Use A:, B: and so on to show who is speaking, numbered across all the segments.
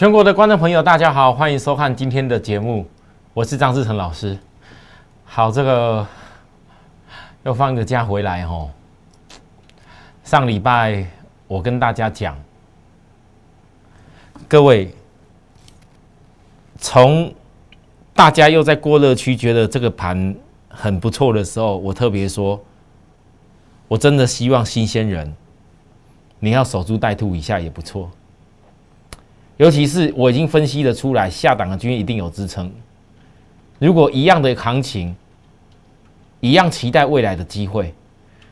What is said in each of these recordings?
A: 全国的观众朋友，大家好，欢迎收看今天的节目，我是张志成老师。好，这个又放个假回来哦。上礼拜我跟大家讲，各位从大家又在过热区觉得这个盘很不错的时候，我特别说，我真的希望新鲜人你要守株待兔一下也不错。尤其是我已经分析的出来，下档的均一定有支撑。如果一样的行情，一样期待未来的机会，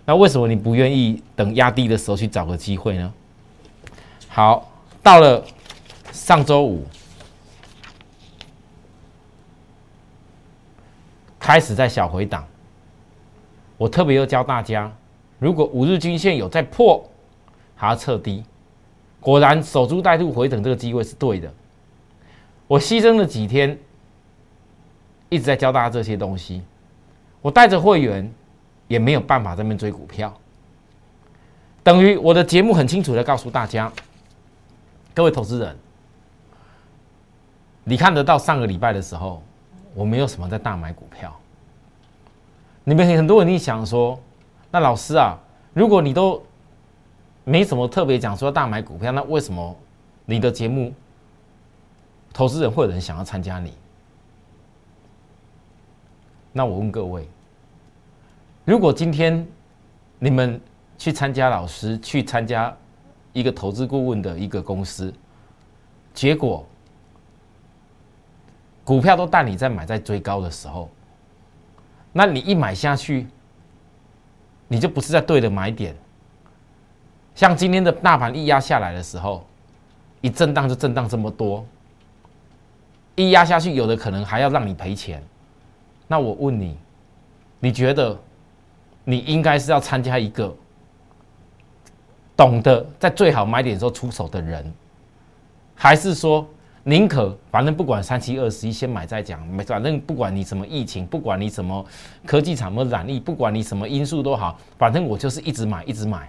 A: 那为什么你不愿意等压低的时候去找个机会呢？好，到了上周五，开始在小回档，我特别又教大家，如果五日均线有在破，还要测低。果然守株待兔回等这个机会是对的。我牺牲了几天，一直在教大家这些东西。我带着会员也没有办法在那边追股票，等于我的节目很清楚的告诉大家，各位投资人，你看得到上个礼拜的时候，我没有什么在大买股票。你们很多人一想说，那老师啊，如果你都没什么特别讲说大买股票，那为什么你的节目投资人会有人想要参加你？那我问各位，如果今天你们去参加老师去参加一个投资顾问的一个公司，结果股票都带你在买在追高的时候，那你一买下去，你就不是在对的买点。像今天的大盘一压下来的时候，一震荡就震荡这么多，一压下去，有的可能还要让你赔钱。那我问你，你觉得你应该是要参加一个懂得在最好买点时候出手的人，还是说宁可反正不管三七二十一先买再讲，反正不管你什么疫情，不管你什么科技厂么染疫，不管你什么因素都好，反正我就是一直买一直买。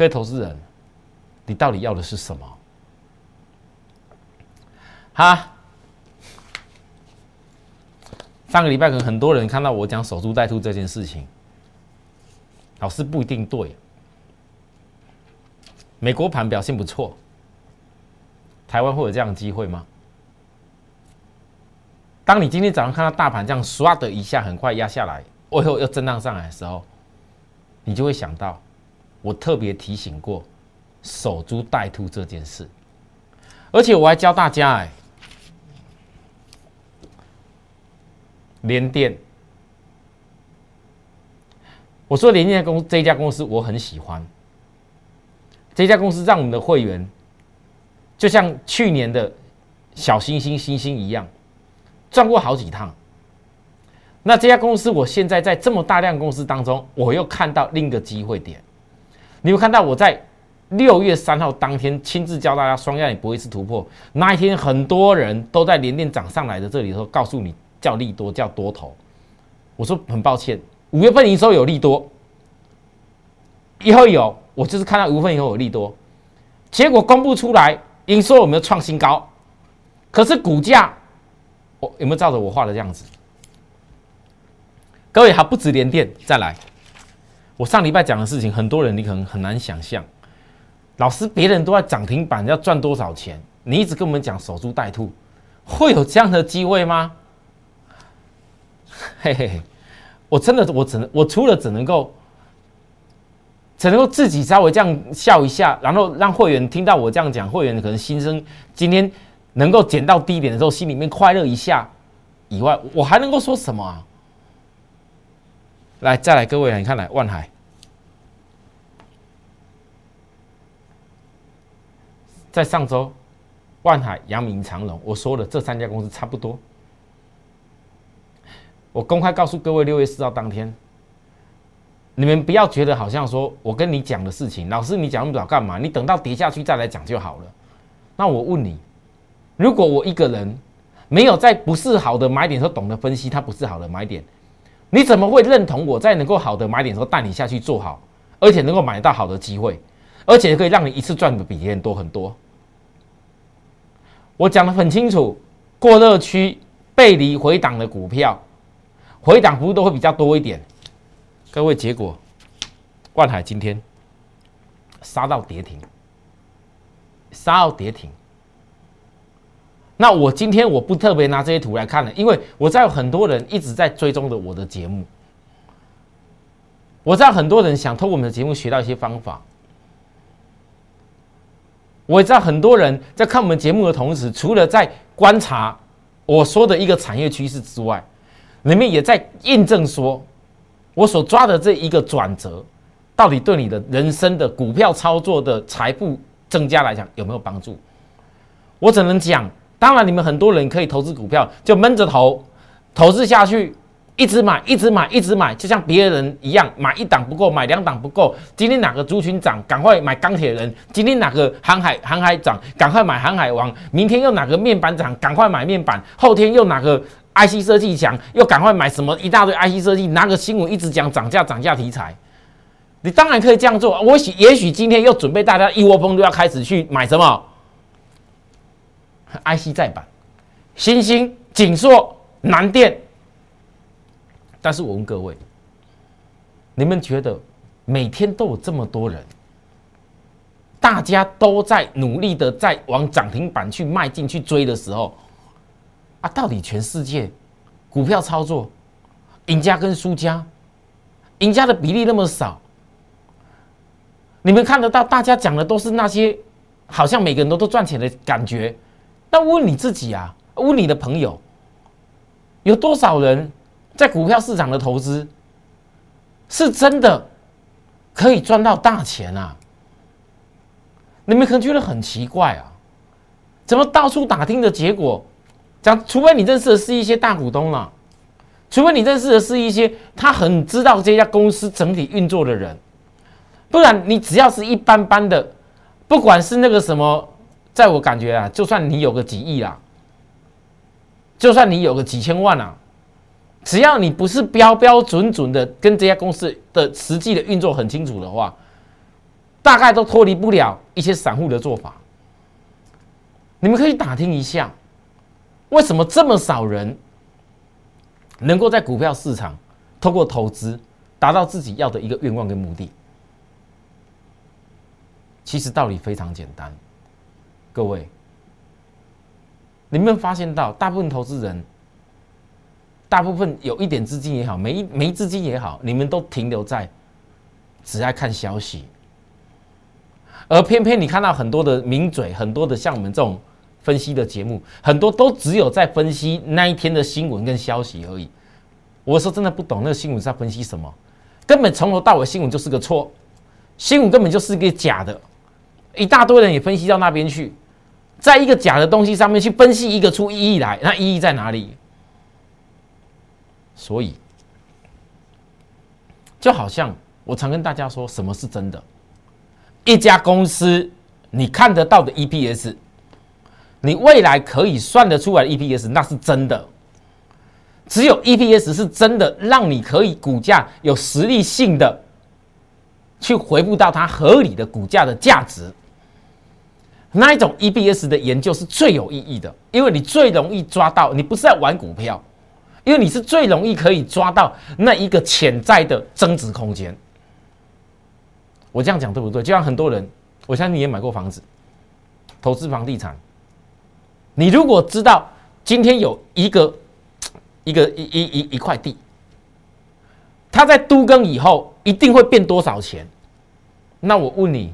A: 各位投资人，你到底要的是什么？哈，上个礼拜可能很多人看到我讲守株待兔这件事情，老师不一定对。美国盘表现不错，台湾会有这样的机会吗？当你今天早上看到大盘这样唰的一下很快压下来，哦后又震荡上来的时候，你就会想到。我特别提醒过守株待兔这件事，而且我还教大家哎，联电，我说联电公这家公司我很喜欢，这家公司让我们的会员就像去年的小星星星星一样赚过好几趟。那这家公司我现在在这么大量公司当中，我又看到另一个机会点。你会看到我在六月三号当天亲自教大家双压也不会是突破。那一天很多人都在连电涨上来的这里头告诉你叫利多叫多头。我说很抱歉，五月份营收有利多，以后有我就是看到五月份以后有利多，结果公布出来营收有没有创新高？可是股价我有没有照着我画的这样子？各位还不止连电，再来。我上礼拜讲的事情，很多人你可能很难想象。老师，别人都在涨停板要赚多少钱？你一直跟我们讲守株待兔，会有这样的机会吗？嘿嘿嘿，我真的，我只能，我除了只能够，只能够自己稍微这样笑一下，然后让会员听到我这样讲，会员可能心声今天能够捡到低点的时候，心里面快乐一下以外，我还能够说什么啊？来，再来，各位，你看，来万海，在上周，万海、阳明、长隆，我说了，这三家公司差不多。我公开告诉各位，六月四号当天，你们不要觉得好像说我跟你讲的事情，老师你讲那么早干嘛？你等到跌下去再来讲就好了。那我问你，如果我一个人没有在不是好的买点时候懂得分析，它不是好的买点。你怎么会认同我在能够好的买点时候带你下去做好，而且能够买到好的机会，而且可以让你一次赚的比别人多很多？我讲的很清楚，过热区背离回档的股票，回档幅度都会比较多一点。各位，结果万海今天杀到跌停，杀到跌停。那我今天我不特别拿这些图来看了，因为我知道很多人一直在追踪着我的节目，我知道很多人想通过我们的节目学到一些方法。我知道很多人在看我们节目的同时，除了在观察我说的一个产业趋势之外，你们也在印证说，我所抓的这一个转折，到底对你的人生的股票操作的财富增加来讲有没有帮助？我只能讲，当然你们很多人可以投资股票，就闷着头投资下去。一直买，一直买，一直买，就像别人一样，买一档不够，买两档不够。今天哪个族群涨，赶快买钢铁人；今天哪个航海航海涨，赶快买航海王。明天又哪个面板涨，赶快买面板。后天又哪个 IC 设计强，又赶快买什么一大堆 IC 设计。哪个新闻一直讲涨价，涨价题材，你当然可以这样做。我许也许今天又准备大家一窝蜂都要开始去买什么 IC 再版，新兴、锦硕、南电。但是我问各位，你们觉得每天都有这么多人，大家都在努力的在往涨停板去迈进、去追的时候，啊，到底全世界股票操作赢家跟输家，赢家的比例那么少，你们看得到大家讲的都是那些好像每个人都都赚钱的感觉，那问你自己啊，问你的朋友，有多少人？在股票市场的投资，是真的可以赚到大钱啊！你们可能觉得很奇怪啊，怎么到处打听的结果，讲除非你认识的是一些大股东啊，除非你认识的是一些他很知道这家公司整体运作的人，不然你只要是一般般的，不管是那个什么，在我感觉啊，就算你有个几亿啦，就算你有个几千万啊。只要你不是标标准准的跟这家公司的实际的运作很清楚的话，大概都脱离不了一些散户的做法。你们可以打听一下，为什么这么少人能够在股票市场通过投资达到自己要的一个愿望跟目的？其实道理非常简单，各位，你们发现到大部分投资人。大部分有一点资金也好，没没资金也好，你们都停留在只爱看消息，而偏偏你看到很多的名嘴，很多的像我们这种分析的节目，很多都只有在分析那一天的新闻跟消息而已。我说真的不懂那个新闻在分析什么，根本从头到尾新闻就是个错，新闻根本就是个假的，一大堆人也分析到那边去，在一个假的东西上面去分析一个出意义来，那意义在哪里？所以，就好像我常跟大家说，什么是真的？一家公司你看得到的 EPS，你未来可以算得出来的 EPS，那是真的。只有 EPS 是真的，让你可以股价有实力性的去回复到它合理的股价的价值。那一种 EBS 的研究是最有意义的，因为你最容易抓到，你不是在玩股票。因为你是最容易可以抓到那一个潜在的增值空间。我这样讲对不对？就像很多人，我相信你也买过房子，投资房地产。你如果知道今天有一个 一个一一一一块地，它在都更以后一定会变多少钱？那我问你，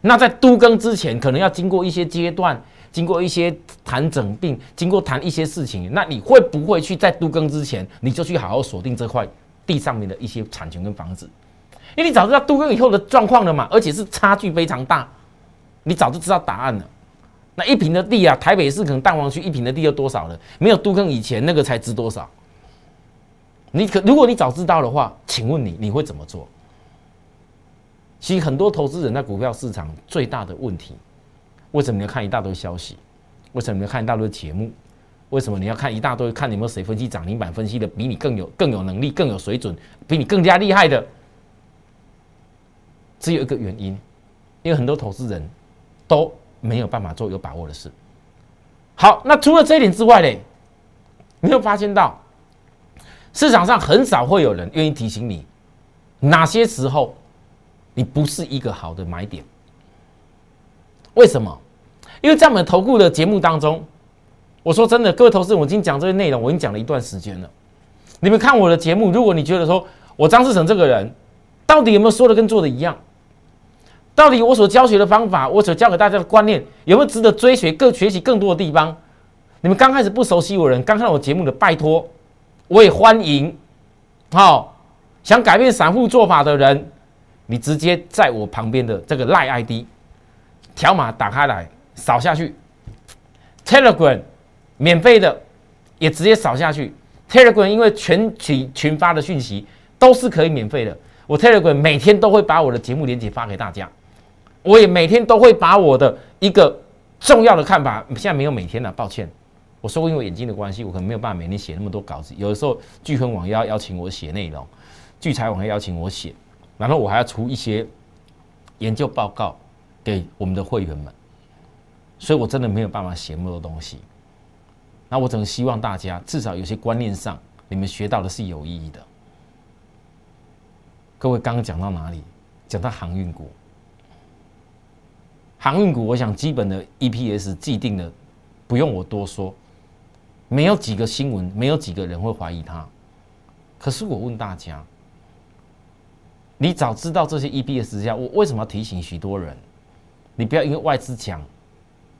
A: 那在都更之前，可能要经过一些阶段。经过一些谈整病，经过谈一些事情，那你会不会去在都更之前，你就去好好锁定这块地上面的一些产权跟房子？因为你早知道都更以后的状况了嘛，而且是差距非常大，你早就知道答案了。那一平的地啊，台北市可能蛋黄区一平的地要多少了？没有都更以前那个才值多少？你可如果你早知道的话，请问你你会怎么做？其实很多投资人在股票市场最大的问题。为什么你要看一大堆消息？为什么你要看一大堆节目？为什么你要看一大堆？看有没有谁分析涨停板分析的比你更有更有能力、更有水准、比你更加厉害的？只有一个原因，因为很多投资人都没有办法做有把握的事。好，那除了这一点之外嘞，你有发现到市场上很少会有人愿意提醒你哪些时候你不是一个好的买点？为什么？因为在我们投顾的节目当中，我说真的，各位投资人，我已经讲这些内容，我已经讲了一段时间了。你们看我的节目，如果你觉得说我张志成这个人到底有没有说的跟做的一样？到底我所教学的方法，我所教给大家的观念有没有值得追学、更学习更多的地方？你们刚开始不熟悉我人，刚看我节目的，拜托，我也欢迎。好，想改变散户做法的人，你直接在我旁边的这个赖 ID 条码打开来扫下去，Telegram 免费的也直接扫下去。Telegram 因为全群群发的讯息都是可以免费的，我 Telegram 每天都会把我的节目链接发给大家。我也每天都会把我的一个重要的看法，现在没有每天了，抱歉。我说过因为眼睛的关系，我可能没有办法每天写那么多稿子。有的时候聚分网要邀请我写内容，聚财网要邀请我写，然后我还要出一些研究报告给我们的会员们，所以我真的没有办法写那么多东西。那我只能希望大家至少有些观念上，你们学到的是有意义的。各位刚刚讲到哪里？讲到航运股。航运股，我想基本的 EPS 既定的，不用我多说，没有几个新闻，没有几个人会怀疑它。可是我问大家，你早知道这些 EPS 之下，我为什么要提醒许多人？你不要因为外资讲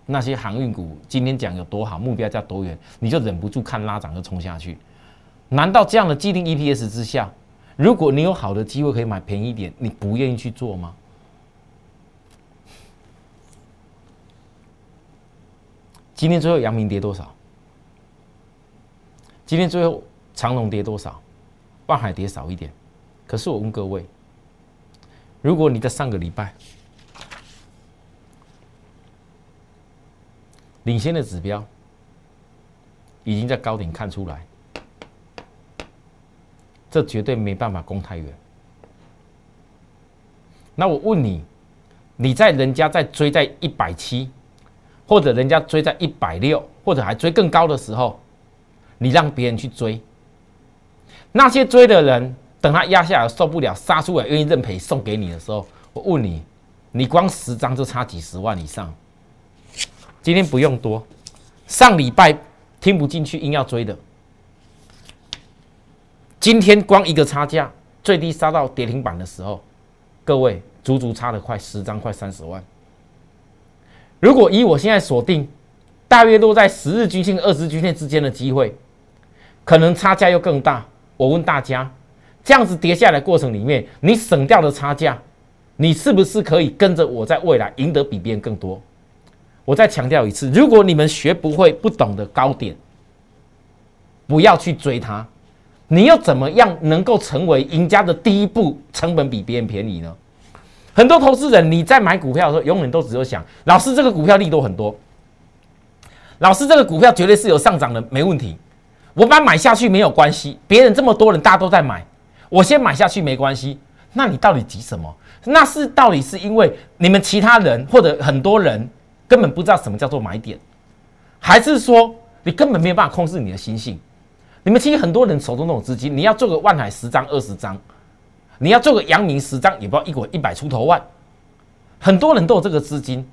A: 那些航运股今天讲有多好，目标价多远，你就忍不住看拉涨就冲下去。难道这样的既定 EPS 之下，如果你有好的机会可以买便宜一点，你不愿意去做吗？今天最后阳明跌多少？今天最后长隆跌多少？万海跌少一点。可是我问各位，如果你在上个礼拜领先的指标已经在高点看出来，这绝对没办法攻太远。那我问你，你在人家在追在一百七？或者人家追在一百六，或者还追更高的时候，你让别人去追，那些追的人等他压下来受不了，杀出来愿意认赔送给你的时候，我问你，你光十张就差几十万以上。今天不用多，上礼拜听不进去硬要追的，今天光一个差价最低杀到跌停板的时候，各位足足差了快十张，快三十万。如果以我现在锁定，大约落在十日均线、二十均线之间的机会，可能差价又更大。我问大家，这样子跌下来过程里面，你省掉的差价，你是不是可以跟着我在未来赢得比别人更多？我再强调一次，如果你们学不会、不懂得高点，不要去追它。你又怎么样能够成为赢家的第一步？成本比别人便宜呢？很多投资人，你在买股票的时候，永远都只有想，老师这个股票利多很多，老师这个股票绝对是有上涨的，没问题。我把它买下去没有关系，别人这么多人，大家都在买，我先买下去没关系。那你到底急什么？那是到底是因为你们其他人或者很多人根本不知道什么叫做买点，还是说你根本没有办法控制你的心性？你们其实很多人手中那种资金，你要做个万海十张、二十张。你要做个阳明十张，也不知道一股一百出头万，很多人都有这个资金，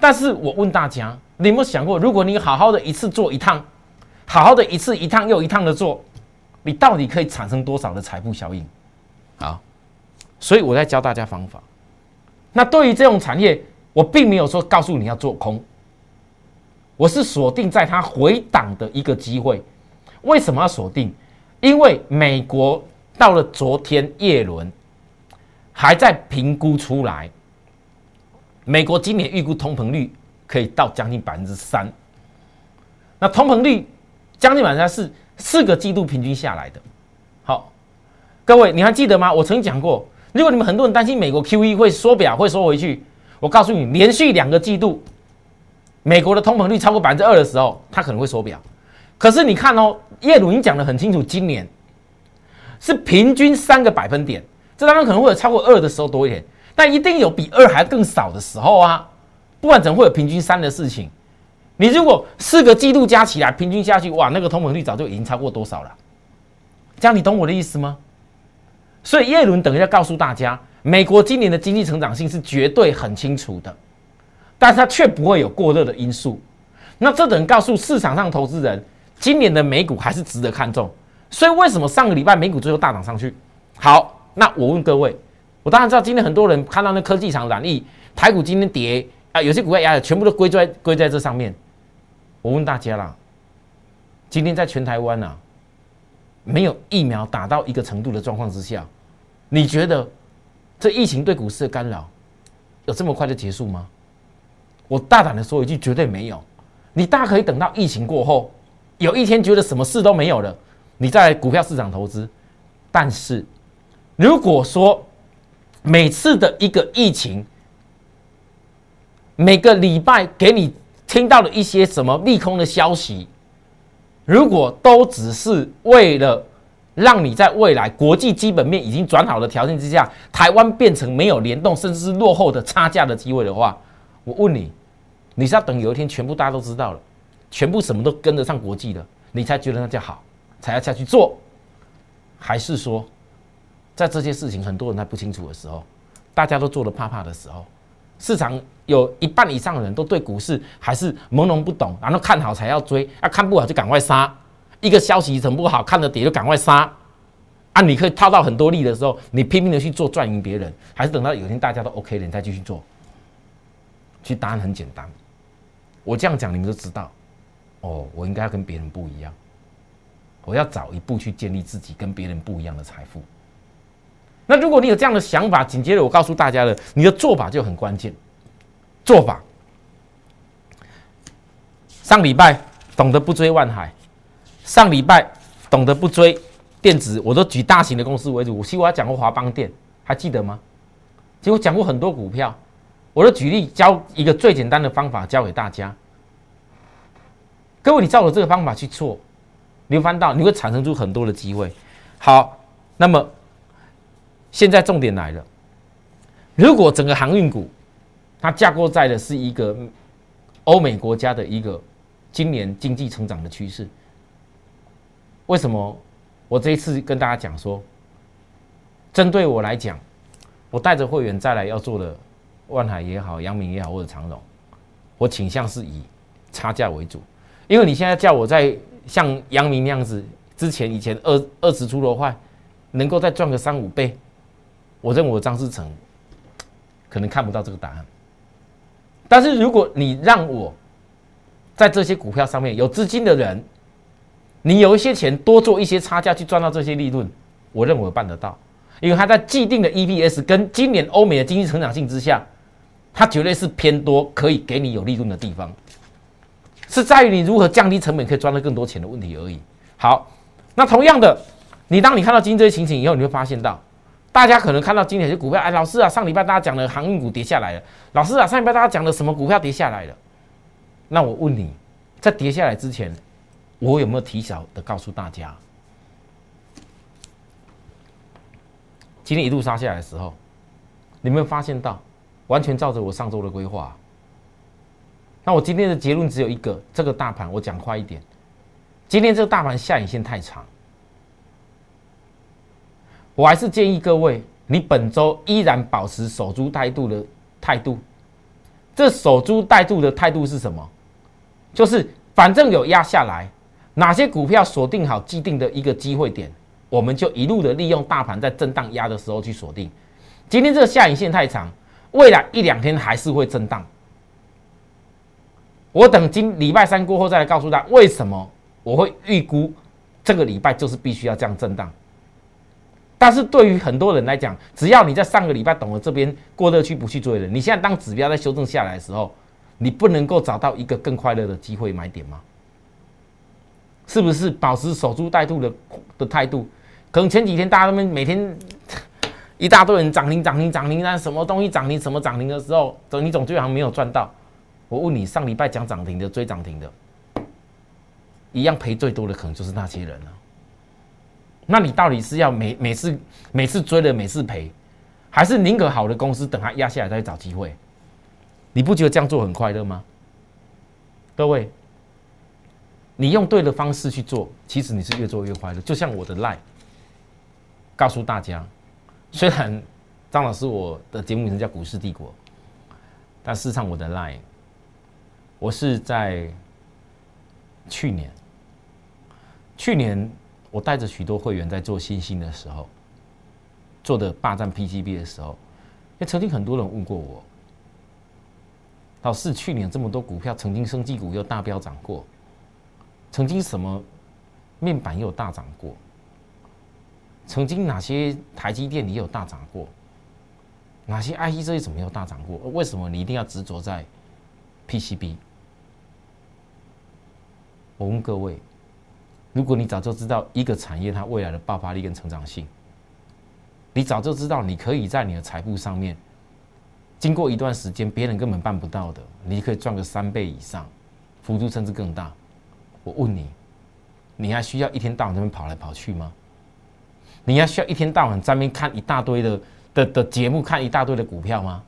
A: 但是我问大家，你有没有想过，如果你好好的一次做一趟，好好的一次一趟又一趟的做，你到底可以产生多少的财富效应？好，所以我在教大家方法。那对于这种产业，我并没有说告诉你要做空，我是锁定在它回档的一个机会。为什么要锁定？因为美国。到了昨天，叶伦还在评估出来，美国今年预估通膨率可以到将近百分之三。那通膨率将近百分之三是四个季度平均下来的。好，各位你还记得吗？我曾经讲过，如果你们很多人担心美国 Q E 会缩表，会缩回去，我告诉你，连续两个季度美国的通膨率超过百分之二的时候，它可能会缩表。可是你看哦，耶鲁已经讲得很清楚，今年。是平均三个百分点，这当中可能会有超过二的时候多一点，但一定有比二还更少的时候啊！不管怎么会有平均三的事情，你如果四个季度加起来平均下去，哇，那个通膨率早就已经超过多少了？这样你懂我的意思吗？所以耶伦等一下告诉大家，美国今年的经济成长性是绝对很清楚的，但是它却不会有过热的因素。那这等告诉市场上投资人，今年的美股还是值得看重。所以为什么上个礼拜美股最后大涨上去？好，那我问各位，我当然知道今天很多人看到那科技厂染疫，台股今天跌啊，有些股票压的全部都归在归在这上面。我问大家啦，今天在全台湾啊，没有疫苗打到一个程度的状况之下，你觉得这疫情对股市的干扰有这么快就结束吗？我大胆的说一句，绝对没有。你大可以等到疫情过后，有一天觉得什么事都没有了，你在股票市场投资。但是，如果说每次的一个疫情，每个礼拜给你听到了一些什么利空的消息，如果都只是为了让你在未来国际基本面已经转好的条件之下，台湾变成没有联动甚至是落后的差价的机会的话，我问你，你是要等有一天全部大家都知道了，全部什么都跟得上国际的，你才觉得那叫好，才要下去做，还是说，在这些事情很多人还不清楚的时候，大家都做的怕怕的时候？市场有一半以上的人都对股市还是朦胧不懂，然后看好才要追，啊看不好就赶快杀。一个消息怎么不好，看着跌就赶快杀。啊，你可以套到很多利的时候，你拼命的去做赚赢别人，还是等到有一天大家都 OK 了，你再继续做？其实答案很简单，我这样讲你们就知道。哦，我应该要跟别人不一样，我要早一步去建立自己跟别人不一样的财富。那如果你有这样的想法，紧接着我告诉大家了，你的做法就很关键。做法，上礼拜懂得不追万海，上礼拜懂得不追电子，我都举大型的公司为主。我其实我讲过华邦电，还记得吗？其实我讲过很多股票，我都举例教一个最简单的方法教给大家。各位，你照着这个方法去做，你会翻到你会产生出很多的机会。好，那么。现在重点来了，如果整个航运股它架构在的是一个欧美国家的一个今年经济成长的趋势，为什么我这一次跟大家讲说，针对我来讲，我带着会员再来要做的万海也好、阳明也好或者长荣，我倾向是以差价为主，因为你现在叫我在像阳明那样子，之前以前二二十出的话，能够再赚个三五倍。我认为张志成可能看不到这个答案，但是如果你让我在这些股票上面有资金的人，你有一些钱多做一些差价去赚到这些利润，我认为我办得到，因为它在既定的 EPS 跟今年欧美的经济成长性之下，它绝对是偏多，可以给你有利润的地方，是在于你如何降低成本可以赚到更多钱的问题而已。好，那同样的，你当你看到今天这些情形以后，你会发现到。大家可能看到今天的股票，哎，老师啊，上礼拜大家讲的航运股跌下来了。老师啊，上礼拜大家讲的什么股票跌下来了？那我问你，在跌下来之前，我有没有提早的告诉大家？今天一路杀下来的时候，你有没有发现到，完全照着我上周的规划？那我今天的结论只有一个：这个大盘，我讲快一点。今天这个大盘下影线太长。我还是建议各位，你本周依然保持守株待兔的态度。这守株待兔的态度是什么？就是反正有压下来，哪些股票锁定好既定的一个机会点，我们就一路的利用大盘在震荡压的时候去锁定。今天这个下影线太长，未来一两天还是会震荡。我等今礼拜三过后再来告诉大家为什么我会预估这个礼拜就是必须要这样震荡。但是对于很多人来讲，只要你在上个礼拜懂了这边过热区不去追了，你现在当指标在修正下来的时候，你不能够找到一个更快乐的机会买点吗？是不是保持守株待兔的的态度？可能前几天大家们每天一大堆人涨停涨停涨停，那什么东西涨停什么涨停的时候，总你总最好像没有赚到。我问你，上礼拜讲涨停的追涨停的，一样赔最多的可能就是那些人了。那你到底是要每每次每次追了每次赔，还是宁可好的公司等它压下来再找机会？你不觉得这样做很快乐吗？各位，你用对的方式去做，其实你是越做越快乐。就像我的 line，告诉大家，虽然张老师我的节目名称叫股市帝国，但事实上我的 line，我是在去年，去年我带着许多会员在做新兴的时候，做的霸占 PCB 的时候，也曾经很多人问过我。老师，去年这么多股票，曾经生技股又大飙涨过，曾经什么面板又大涨过，曾经哪些台积电也有大涨过，哪些 IC 这些怎么有大涨过？为什么你一定要执着在 PCB？我问各位，如果你早就知道一个产业它未来的爆发力跟成长性，你早就知道你可以在你的财富上面。经过一段时间，别人根本办不到的，你可以赚个三倍以上，幅度甚至更大。我问你，你还需要一天到晚这边跑来跑去吗？你还需要一天到晚在那边看一大堆的的的节目，看一大堆的股票吗？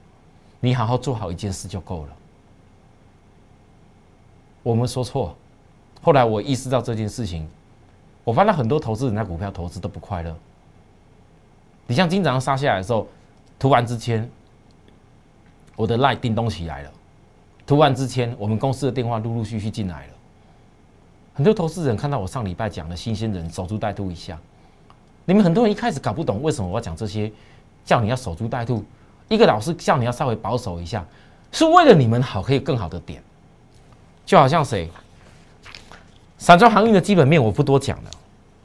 A: 你好好做好一件事就够了。我们说错，后来我意识到这件事情，我发现很多投资人在股票投资都不快乐。你像今早上杀下来的时候，突然之间。我的赖叮咚起来了，突然之间，我们公司的电话陆陆续续进来了。很多投资人看到我上礼拜讲的新鲜人守株待兔一下，你们很多人一开始搞不懂为什么我要讲这些，叫你要守株待兔。一个老师叫你要稍微保守一下，是为了你们好，可以更好的点。就好像谁，散装航运的基本面我不多讲了，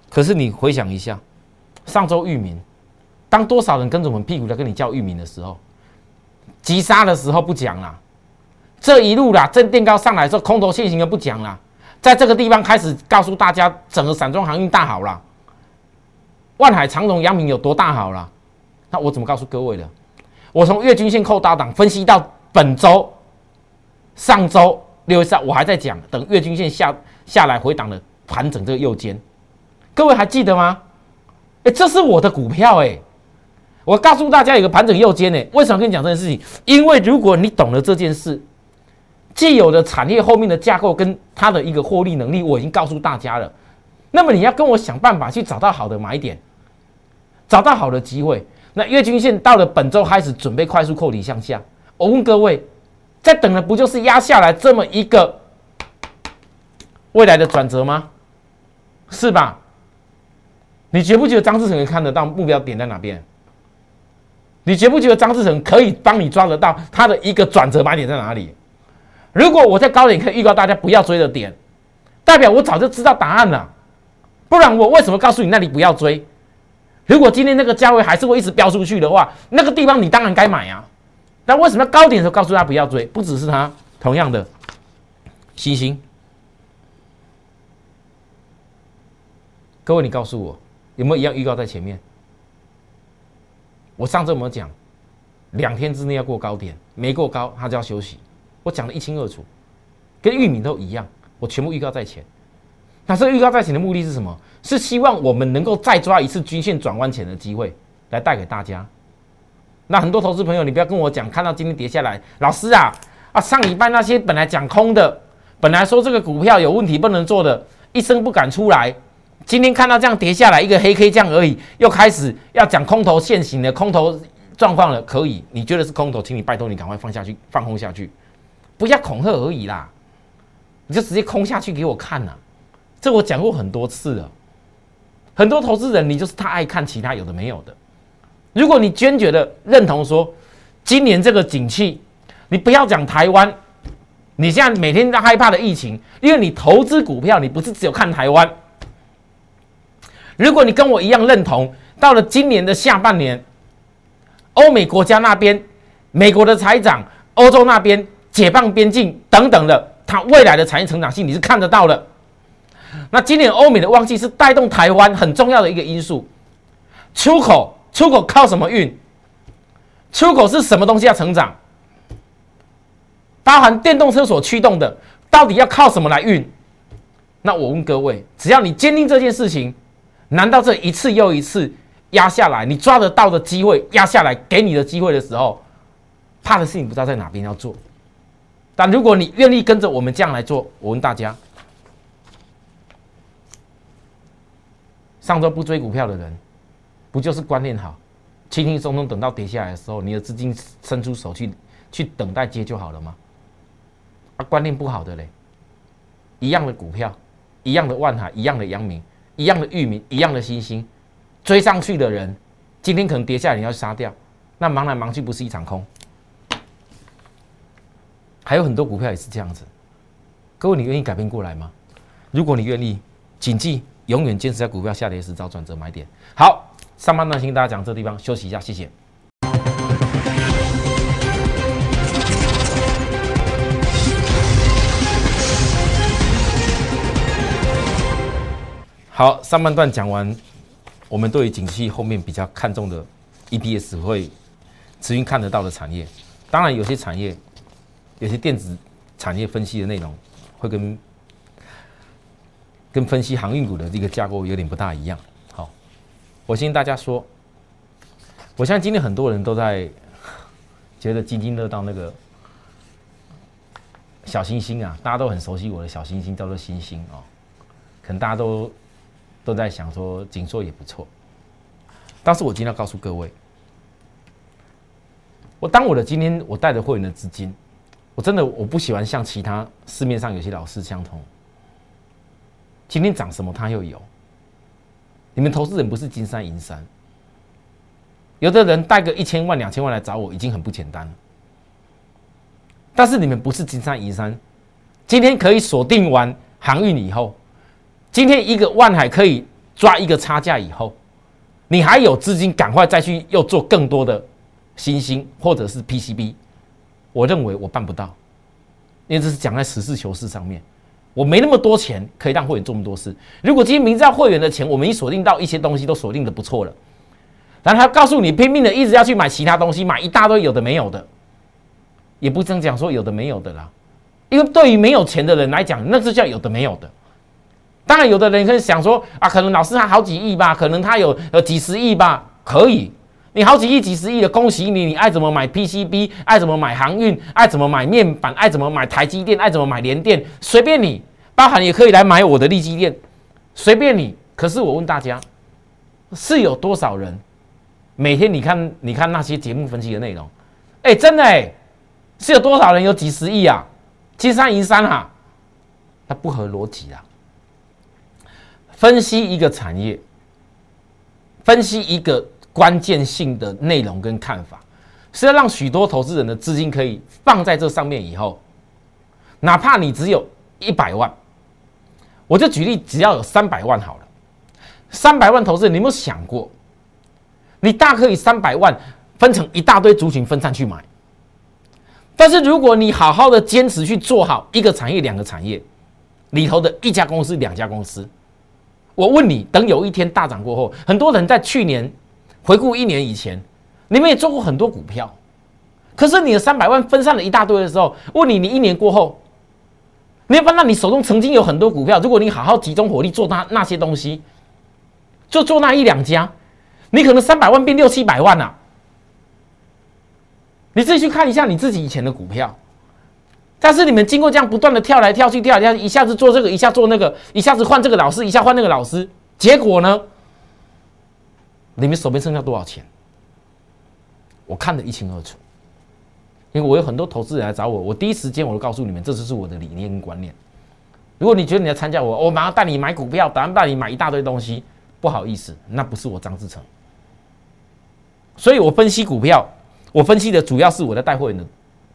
A: 可是你回想一下，上周域名，当多少人跟着我们屁股在跟你叫域名的时候。急杀的时候不讲了，这一路啦，正垫高上来之后，空头现行的不讲了，在这个地方开始告诉大家，整个散装航运大好了，万海长荣、阳明有多大好了？那我怎么告诉各位的？我从月均线扣大档分析到本周、上周六月三，我还在讲，等月均线下下来回档的盘整这个右肩，各位还记得吗？哎，这是我的股票哎。我告诉大家，有个盘整右肩呢。为什么跟你讲这件事情？因为如果你懂了这件事，既有的产业后面的架构跟它的一个获利能力，我已经告诉大家了。那么你要跟我想办法去找到好的买点，找到好的机会。那月均线到了本周开始准备快速扣底向下。我问各位，在等的不就是压下来这么一个未来的转折吗？是吧？你觉不觉得张志成可以看得到目标点在哪边？你觉不觉得张志成可以帮你抓得到他的一个转折买点在哪里？如果我在高点可以预告大家不要追的点，代表我早就知道答案了。不然我为什么告诉你那里不要追？如果今天那个价位还是会一直飙出去的话，那个地方你当然该买啊。但为什么高点的时候告诉他不要追？不只是他，同样的，星星，各位你告诉我有没有一样预告在前面？我上周有没有讲，两天之内要过高点，没过高它就要休息。我讲的一清二楚，跟玉米都一样，我全部预告在前。那这预告在前的目的是什么？是希望我们能够再抓一次均线转弯前的机会，来带给大家。那很多投资朋友，你不要跟我讲，看到今天跌下来，老师啊啊，上礼拜那些本来讲空的，本来说这个股票有问题不能做的，一声不敢出来。今天看到这样跌下来一个黑 K 这样而已，又开始要讲空头现行的空头状况了。可以，你觉得是空头，请你拜托你赶快放下去，放空下去，不要恐吓而已啦，你就直接空下去给我看呐。这我讲过很多次了，很多投资人你就是太爱看其他有的没有的。如果你坚决的认同说今年这个景气，你不要讲台湾，你现在每天在害怕的疫情，因为你投资股票，你不是只有看台湾。如果你跟我一样认同，到了今年的下半年，欧美国家那边，美国的财长，欧洲那边解放边境等等的，它未来的产业成长性你是看得到的。那今年欧美的旺季是带动台湾很重要的一个因素。出口，出口靠什么运？出口是什么东西要成长？包含电动车所驱动的，到底要靠什么来运？那我问各位，只要你坚定这件事情。难道这一次又一次压下来，你抓得到的机会压下来给你的机会的时候，怕的是你不知道在哪边要做。但如果你愿意跟着我们这样来做，我问大家，上周不追股票的人，不就是观念好，轻轻松松等到跌下来的时候，你的资金伸出手去去等待接就好了吗？啊，观念不好的嘞，一样的股票，一样的万海，一样的阳明，一样的域名，一样的星星，追上去的人，今天可能跌下来你要杀掉，那忙来忙去不是一场空？还有很多股票也是这样子，各位，你愿意改变过来吗？如果你愿意，谨记永远坚持在股票下跌时找转折买点。好，上半段先跟大家讲这地方，休息一下，谢谢。好，上半段讲完，我们对于景气后面比较看重的 EPS 会持续看得到的产业，当然有些产业。有些电子产业分析的内容会跟跟分析航运股的这个架构有点不大一样。好，我先跟大家说，我相信今天很多人都在觉得津津乐道那个小星星啊，大家都很熟悉我的小星星叫做星星哦，可能大家都都在想说锦硕也不错，但是我今天要告诉各位，我当我的今天我带着会员的资金。我真的我不喜欢像其他市面上有些老师相同，今天涨什么他又有。你们投资人不是金山银山，有的人带个一千万两千万来找我已经很不简单了。但是你们不是金山银山，今天可以锁定完航运以后，今天一个万海可以抓一个差价以后，你还有资金赶快再去又做更多的新兴或者是 PCB。我认为我办不到，因为这是讲在实事求是上面，我没那么多钱可以让会员做那么多事。如果今天明知道会员的钱，我们一锁定到一些东西都锁定的不错了，然后他告诉你拼命的一直要去买其他东西，买一大堆有的没有的，也不能讲说有的没有的啦，因为对于没有钱的人来讲，那是叫有的没有的。当然，有的人可以想说啊，可能老师他好几亿吧，可能他有呃几十亿吧，可以。你好几亿、几十亿的，恭喜你！你爱怎么买 PCB，爱怎么买航运，爱怎么买面板，爱怎么买台积电，爱怎么买联电，随便你。包含也可以来买我的利基电，随便你。可是我问大家，是有多少人每天你看你看那些节目分析的内容？哎，真的哎，是有多少人有几十亿啊？金山银山哈，那不合逻辑啊！分析一个产业，分析一个。关键性的内容跟看法，是要让许多投资人的资金可以放在这上面以后，哪怕你只有一百万，我就举例，只要有三百万好了，三百万投资人，你有没有想过，你大可以三百万分成一大堆族群分散去买，但是如果你好好的坚持去做好一个产业、两个产业里头的一家公司、两家公司，我问你，等有一天大涨过后，很多人在去年。回顾一年以前，你们也做过很多股票，可是你的三百万分散了一大堆的时候，问你，你一年过后，你要发现你手中曾经有很多股票，如果你好好集中火力做那那些东西，就做那一两家，你可能三百万变六七百万了。你自己去看一下你自己以前的股票，但是你们经过这样不断的跳来跳去，跳来跳去，一下子做这个，一下做那个，一下子换这个老师，一下换那个老师，结果呢？你们手边剩下多少钱？我看得一清二楚，因为我有很多投资人来找我，我第一时间我就告诉你们，这就是我的理念跟观念。如果你觉得你要参加我，我马上带你买股票，马上带你买一大堆东西，不好意思，那不是我张志成。所以我分析股票，我分析的主要是我的带货人的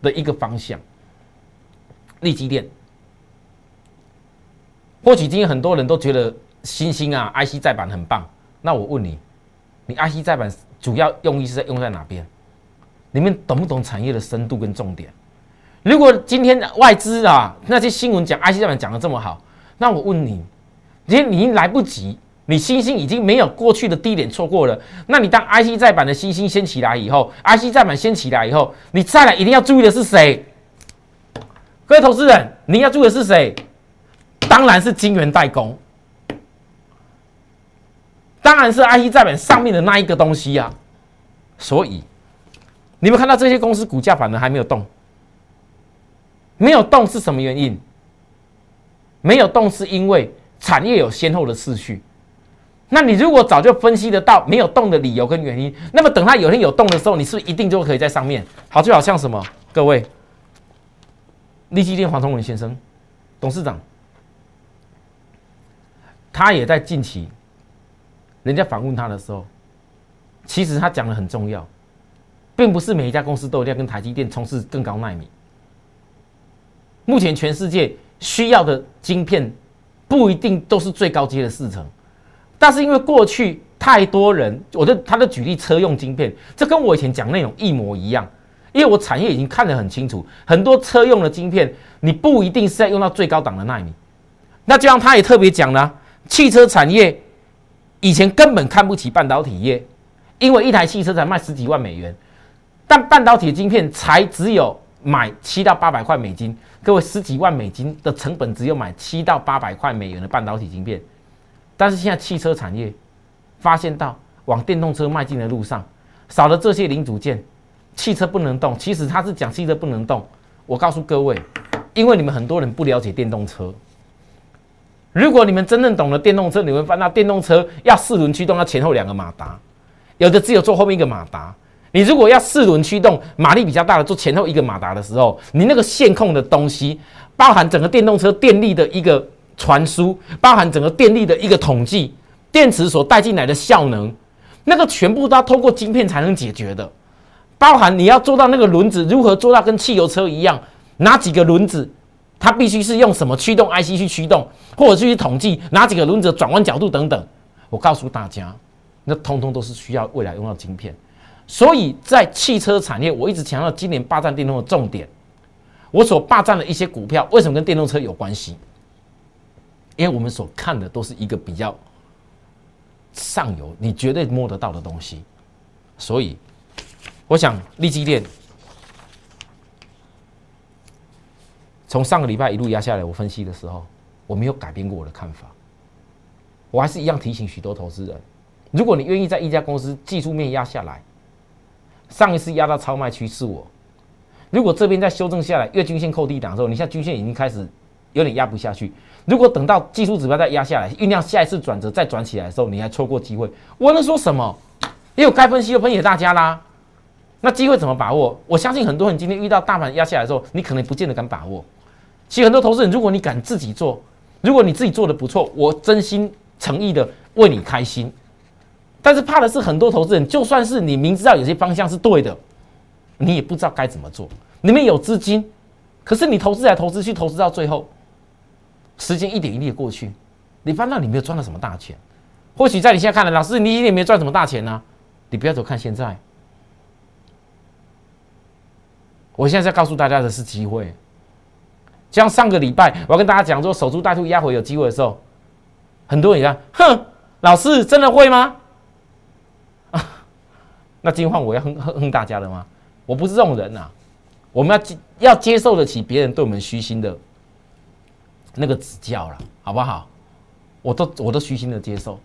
A: 的一个方向。利基店，或许今天很多人都觉得新兴啊，IC 再版很棒，那我问你。你 IC 再版主要用意是在用在哪边？你们懂不懂产业的深度跟重点？如果今天外资啊那些新闻讲 IC 再版讲的这么好，那我问你，你你已经来不及，你星星已经没有过去的低点错过了。那你当 IC 再版的星星先起来以后，IC 再版先起来以后，你再来一定要注意的是谁？各位投资人，你要注的是谁？当然是晶圆代工。当然是 IE 在本上面的那一个东西呀，所以你们看到这些公司股价反而还没有动，没有动是什么原因？没有动是因为产业有先后的次序。那你如果早就分析得到没有动的理由跟原因，那么等它有天有动的时候，你是不是一定就可以在上面？好，就好像什么？各位，立基电黄崇文先生，董事长，他也在近期，人家访问他的时候，其实他讲的很重要，并不是每一家公司都有要跟台积电从事更高纳米。目前全世界需要的晶片，不一定都是最高阶的四层。但是因为过去太多人，我的他的举例车用晶片，这跟我以前讲内容一模一样。因为我产业已经看得很清楚，很多车用的晶片，你不一定是在用到最高档的纳米。那就像他也特别讲了，汽车产业以前根本看不起半导体业，因为一台汽车才卖十几万美元，但半导体的晶片才只有买七到八百块美金。各位，十几万美金的成本只有买七到八百块美元的半导体晶片。但是现在汽车产业发现到往电动车迈进的路上，少了这些零组件，汽车不能动。其实他是讲汽车不能动。我告诉各位，因为你们很多人不了解电动车。如果你们真正懂了电动车，你会发现电动车要四轮驱动，要前后两个马达，有的只有坐后面一个马达。你如果要四轮驱动，马力比较大的，做前后一个马达的时候，你那个线控的东西，包含整个电动车电力的一个。传输包含整个电力的一个统计，电池所带进来的效能，那个全部都要通过晶片才能解决的。包含你要做到那个轮子如何做到跟汽油车一样，哪几个轮子它必须是用什么驱动 IC 去驱动，或者去统计哪几个轮子转弯角度等等。我告诉大家，那通通都是需要未来用到晶片。所以在汽车产业，我一直强调今年霸占电动的重点。我所霸占的一些股票，为什么跟电动车有关系？因为我们所看的都是一个比较上游，你绝对摸得到的东西，所以我想立基电从上个礼拜一路压下来，我分析的时候，我没有改变过我的看法，我还是一样提醒许多投资人：如果你愿意在一家公司技术面压下来，上一次压到超卖区是我；如果这边再修正下来，月均线扣低档的时候，你现在均线已经开始有点压不下去。如果等到技术指标再压下来，酝酿下一次转折再转起来的时候，你还错过机会，我能说什么？也有该分析的分析给大家啦。那机会怎么把握？我相信很多人今天遇到大盘压下来的时候，你可能不见得敢把握。其实很多投资人，如果你敢自己做，如果你自己做的不错，我真心诚意的为你开心。但是怕的是很多投资人，就算是你明知道有些方向是对的，你也不知道该怎么做。里面有资金，可是你投资来投资去，投资到最后。时间一点一滴的过去，你发现你没有赚到什么大钱。或许在你现在看来，老师你一点没有赚什么大钱呢？你不要走看现在。我现在在告诉大家的是机会。像上个礼拜我要跟大家讲说守株待兔压回有机会的时候，很多人讲哼，老师真的会吗？啊，那今晚我要哼哼哼大家了吗？我不是这种人呐。我们要接要接受得起别人对我们虚心的。那个指教了，好不好？我都我都虚心的接受，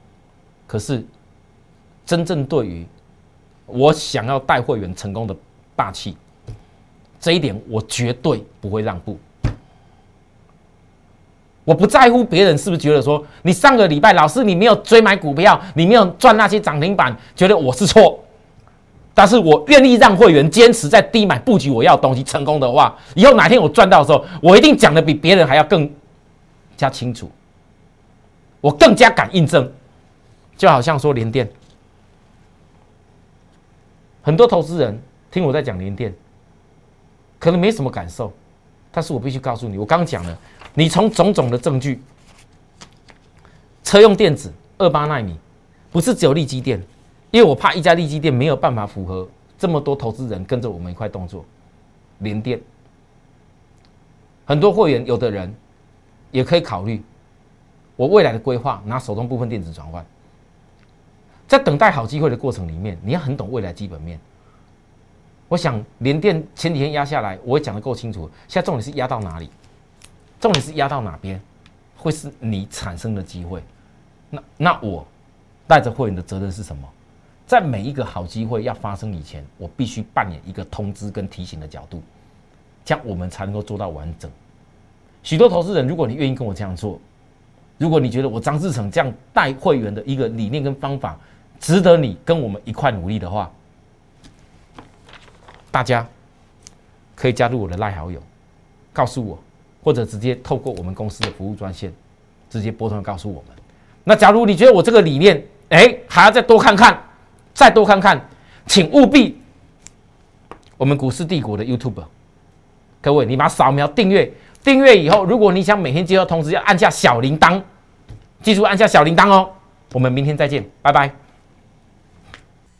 A: 可是真正对于我想要带会员成功的霸气，这一点我绝对不会让步。我不在乎别人是不是觉得说你上个礼拜老师你没有追买股票，你没有赚那些涨停板，觉得我是错。但是我愿意让会员坚持在低买布局我要东西成功的话，以后哪天我赚到的时候，我一定讲的比别人还要更。加清楚，我更加敢印证，就好像说联电，很多投资人听我在讲联电，可能没什么感受，但是我必须告诉你，我刚讲了，你从种种的证据，车用电子二八纳米，不是只有利基电，因为我怕一家利基电没有办法符合这么多投资人跟着我们一块动作，联电，很多会员有的人。也可以考虑我未来的规划，拿手中部分电子转换，在等待好机会的过程里面，你要很懂未来基本面。我想连电前几天压下来，我也讲的够清楚。现在重点是压到哪里？重点是压到哪边，会是你产生的机会。那那我带着会员的责任是什么？在每一个好机会要发生以前，我必须扮演一个通知跟提醒的角度。这样我们才能够做到完整。许多投资人，如果你愿意跟我这样做，如果你觉得我张志成这样带会员的一个理念跟方法值得你跟我们一块努力的话，大家可以加入我的赖好友，告诉我，或者直接透过我们公司的服务专线，直接拨通告诉我们。那假如你觉得我这个理念，哎，还要再多看看，再多看看，请务必我们股市帝国的 YouTube，各位，你把扫描订阅。订阅以后，如果你想每天接到通知，要按下小铃铛，记住按下小铃铛哦。我们明天再见，拜拜。